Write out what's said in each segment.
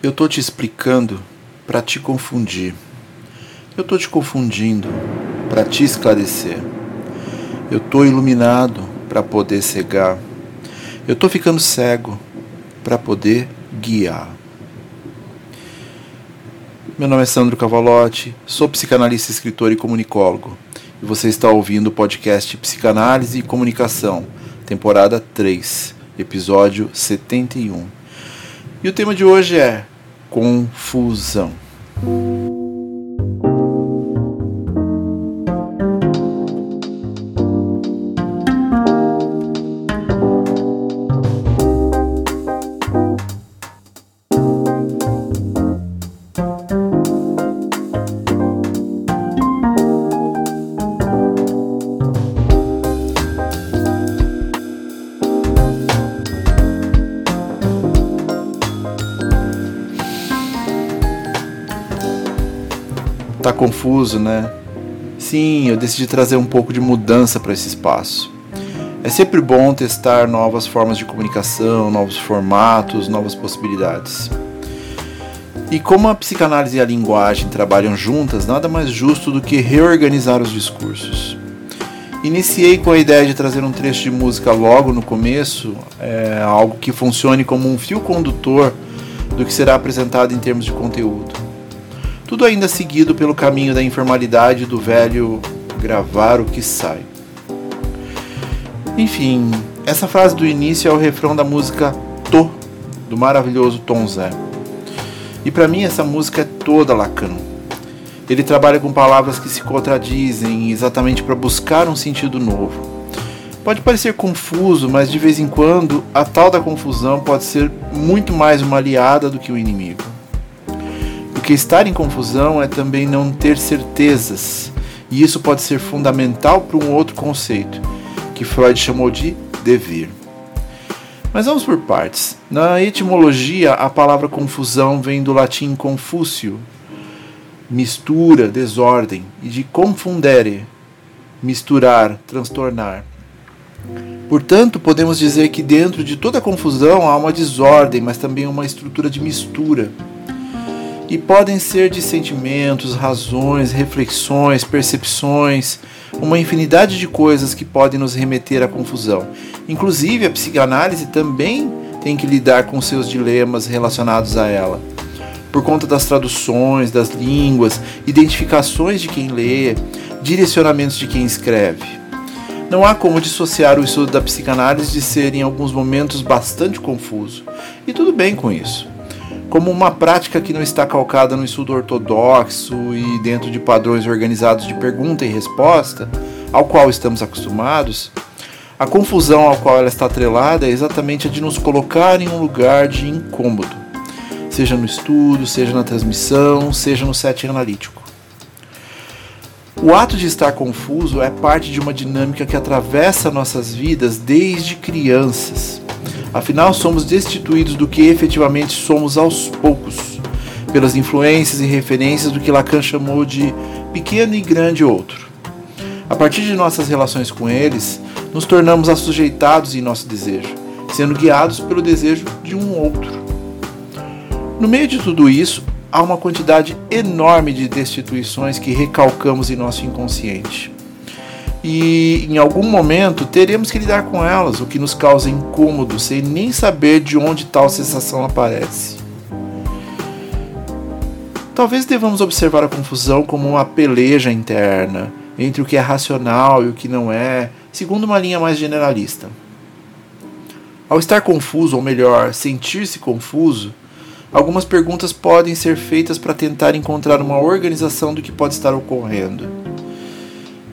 Eu tô te explicando para te confundir. Eu tô te confundindo para te esclarecer. Eu tô iluminado para poder cegar. Eu tô ficando cego para poder guiar. Meu nome é Sandro Cavalotti, sou psicanalista, escritor e comunicólogo. E você está ouvindo o podcast Psicanálise e Comunicação, temporada 3, episódio 71. E o tema de hoje é confusão. Tá confuso, né? Sim, eu decidi trazer um pouco de mudança para esse espaço. É sempre bom testar novas formas de comunicação, novos formatos, novas possibilidades. E como a psicanálise e a linguagem trabalham juntas, nada mais justo do que reorganizar os discursos. Iniciei com a ideia de trazer um trecho de música logo no começo, é, algo que funcione como um fio condutor do que será apresentado em termos de conteúdo. Tudo ainda seguido pelo caminho da informalidade do velho gravar o que sai. Enfim, essa frase do início é o refrão da música Tô, do maravilhoso Tom Zé. E para mim essa música é toda Lacan. Ele trabalha com palavras que se contradizem exatamente para buscar um sentido novo. Pode parecer confuso, mas de vez em quando a tal da confusão pode ser muito mais uma aliada do que um inimigo. Porque estar em confusão é também não ter certezas, e isso pode ser fundamental para um outro conceito, que Freud chamou de dever. Mas vamos por partes. Na etimologia, a palavra confusão vem do latim confúcio, mistura, desordem, e de confundere, misturar, transtornar. Portanto, podemos dizer que dentro de toda confusão há uma desordem, mas também uma estrutura de mistura e podem ser de sentimentos, razões, reflexões, percepções, uma infinidade de coisas que podem nos remeter à confusão. Inclusive, a psicanálise também tem que lidar com seus dilemas relacionados a ela. Por conta das traduções, das línguas, identificações de quem lê, direcionamentos de quem escreve. Não há como dissociar o estudo da psicanálise de ser em alguns momentos bastante confuso. E tudo bem com isso como uma prática que não está calcada no estudo ortodoxo e dentro de padrões organizados de pergunta e resposta, ao qual estamos acostumados, a confusão ao qual ela está atrelada é exatamente a de nos colocar em um lugar de incômodo, seja no estudo, seja na transmissão, seja no setting analítico. O ato de estar confuso é parte de uma dinâmica que atravessa nossas vidas desde crianças Afinal, somos destituídos do que efetivamente somos aos poucos, pelas influências e referências do que Lacan chamou de pequeno e grande outro. A partir de nossas relações com eles, nos tornamos assujeitados em nosso desejo, sendo guiados pelo desejo de um outro. No meio de tudo isso, há uma quantidade enorme de destituições que recalcamos em nosso inconsciente e em algum momento teremos que lidar com elas, o que nos causa incômodo sem nem saber de onde tal sensação aparece. Talvez devamos observar a confusão como uma peleja interna entre o que é racional e o que não é, segundo uma linha mais generalista. Ao estar confuso, ou melhor, sentir-se confuso, algumas perguntas podem ser feitas para tentar encontrar uma organização do que pode estar ocorrendo.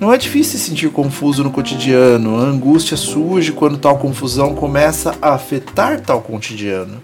Não é difícil se sentir confuso no cotidiano, a angústia surge quando tal confusão começa a afetar tal cotidiano.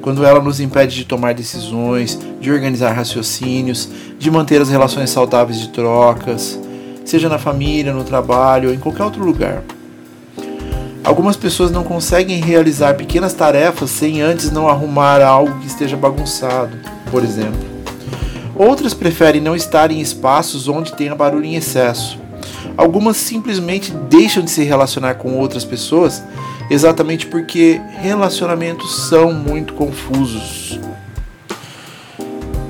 Quando ela nos impede de tomar decisões, de organizar raciocínios, de manter as relações saudáveis de trocas, seja na família, no trabalho ou em qualquer outro lugar. Algumas pessoas não conseguem realizar pequenas tarefas sem antes não arrumar algo que esteja bagunçado, por exemplo. Outras preferem não estar em espaços onde tenha barulho em excesso. Algumas simplesmente deixam de se relacionar com outras pessoas exatamente porque relacionamentos são muito confusos.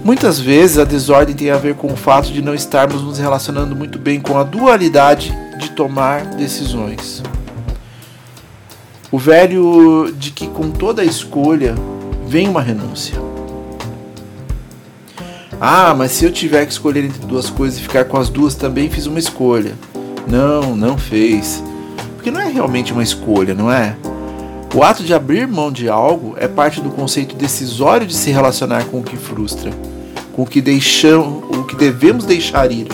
Muitas vezes a desordem tem a ver com o fato de não estarmos nos relacionando muito bem com a dualidade de tomar decisões. O velho de que com toda escolha vem uma renúncia. Ah, mas se eu tiver que escolher entre duas coisas e ficar com as duas, também fiz uma escolha. Não, não fez. Porque não é realmente uma escolha, não é? O ato de abrir mão de algo é parte do conceito decisório de se relacionar com o que frustra, com o que deixamos, o que devemos deixar ir.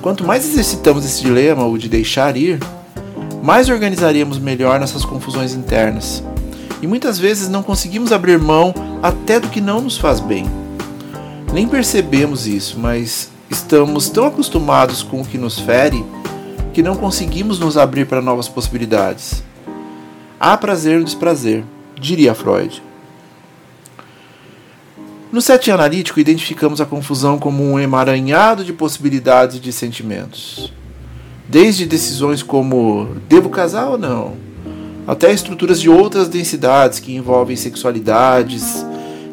Quanto mais exercitamos esse dilema, o de deixar ir, mais organizaríamos melhor nossas confusões internas. E muitas vezes não conseguimos abrir mão até do que não nos faz bem. Nem percebemos isso, mas estamos tão acostumados com o que nos fere que não conseguimos nos abrir para novas possibilidades. Há prazer no desprazer, diria Freud. No setting analítico, identificamos a confusão como um emaranhado de possibilidades e de sentimentos. Desde decisões como devo casar ou não, até estruturas de outras densidades que envolvem sexualidades,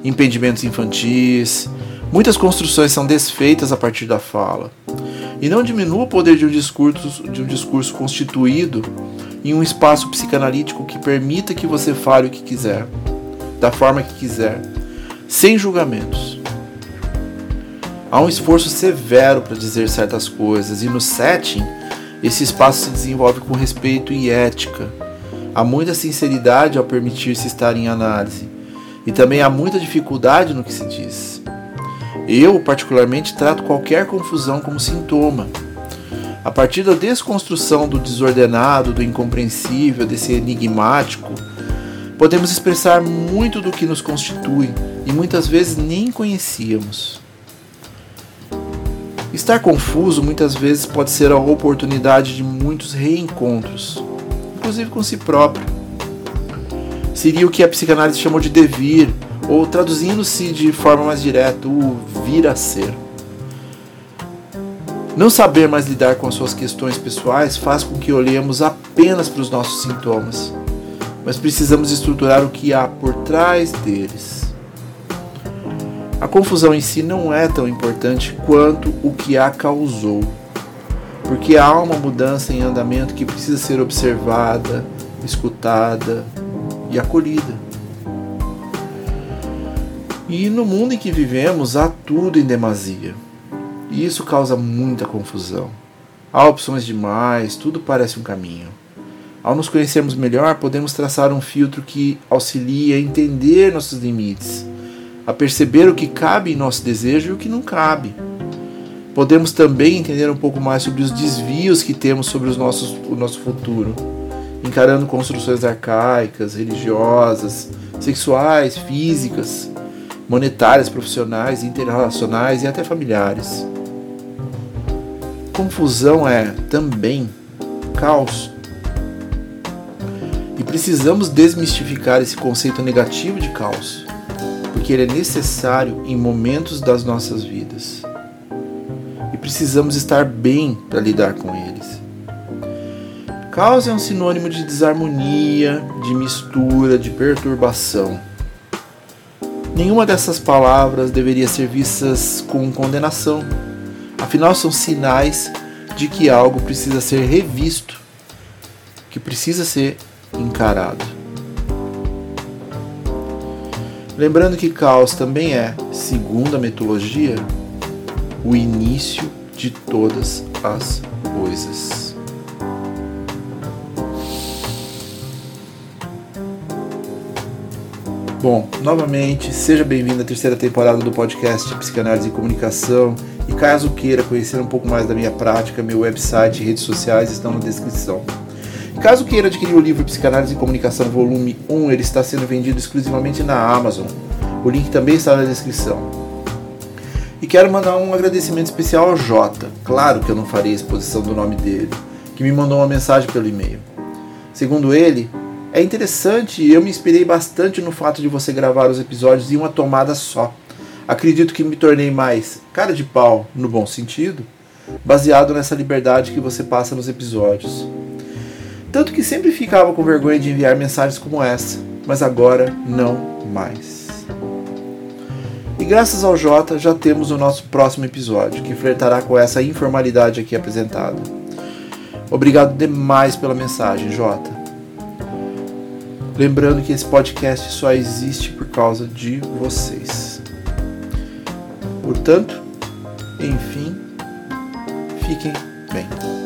impedimentos infantis, Muitas construções são desfeitas a partir da fala. E não diminua o poder de um discurso, de um discurso constituído em um espaço psicanalítico que permita que você fale o que quiser, da forma que quiser, sem julgamentos. Há um esforço severo para dizer certas coisas, e no setting, esse espaço se desenvolve com respeito e ética. Há muita sinceridade ao permitir-se estar em análise, e também há muita dificuldade no que se diz. Eu, particularmente, trato qualquer confusão como sintoma. A partir da desconstrução do desordenado, do incompreensível, desse enigmático, podemos expressar muito do que nos constitui e muitas vezes nem conhecíamos. Estar confuso muitas vezes pode ser a oportunidade de muitos reencontros, inclusive com si próprio. Seria o que a psicanálise chamou de devir, ou traduzindo-se de forma mais direta, o vir a ser. Não saber mais lidar com as suas questões pessoais faz com que olhemos apenas para os nossos sintomas, mas precisamos estruturar o que há por trás deles. A confusão em si não é tão importante quanto o que a causou, porque há uma mudança em andamento que precisa ser observada, escutada e acolhida. E no mundo em que vivemos há tudo em demasia. E isso causa muita confusão. Há opções demais, tudo parece um caminho. Ao nos conhecermos melhor, podemos traçar um filtro que auxilia a entender nossos limites, a perceber o que cabe em nosso desejo e o que não cabe. Podemos também entender um pouco mais sobre os desvios que temos sobre os nossos, o nosso futuro, encarando construções arcaicas, religiosas, sexuais, físicas, monetárias, profissionais, interrelacionais e até familiares. Confusão é também caos. E precisamos desmistificar esse conceito negativo de caos, porque ele é necessário em momentos das nossas vidas. E precisamos estar bem para lidar com eles. Caos é um sinônimo de desarmonia, de mistura, de perturbação. Nenhuma dessas palavras deveria ser vistas com condenação. Afinal, são sinais de que algo precisa ser revisto, que precisa ser encarado. Lembrando que caos também é, segundo a mitologia, o início de todas as coisas. Bom, novamente, seja bem-vindo à terceira temporada do podcast Psicanálise e Comunicação. E caso queira conhecer um pouco mais da minha prática, meu website e redes sociais estão na descrição. Caso queira adquirir o livro Psicanálise e Comunicação Volume 1, ele está sendo vendido exclusivamente na Amazon. O link também está na descrição. E quero mandar um agradecimento especial ao Jota. Claro que eu não farei exposição do nome dele, que me mandou uma mensagem pelo e-mail. Segundo ele, é interessante e eu me inspirei bastante no fato de você gravar os episódios em uma tomada só. Acredito que me tornei mais cara de pau, no bom sentido, baseado nessa liberdade que você passa nos episódios. Tanto que sempre ficava com vergonha de enviar mensagens como essa, mas agora não mais. E graças ao Jota já temos o nosso próximo episódio, que flertará com essa informalidade aqui apresentada. Obrigado demais pela mensagem, Jota. Lembrando que esse podcast só existe por causa de vocês. Portanto, enfim, fiquem bem.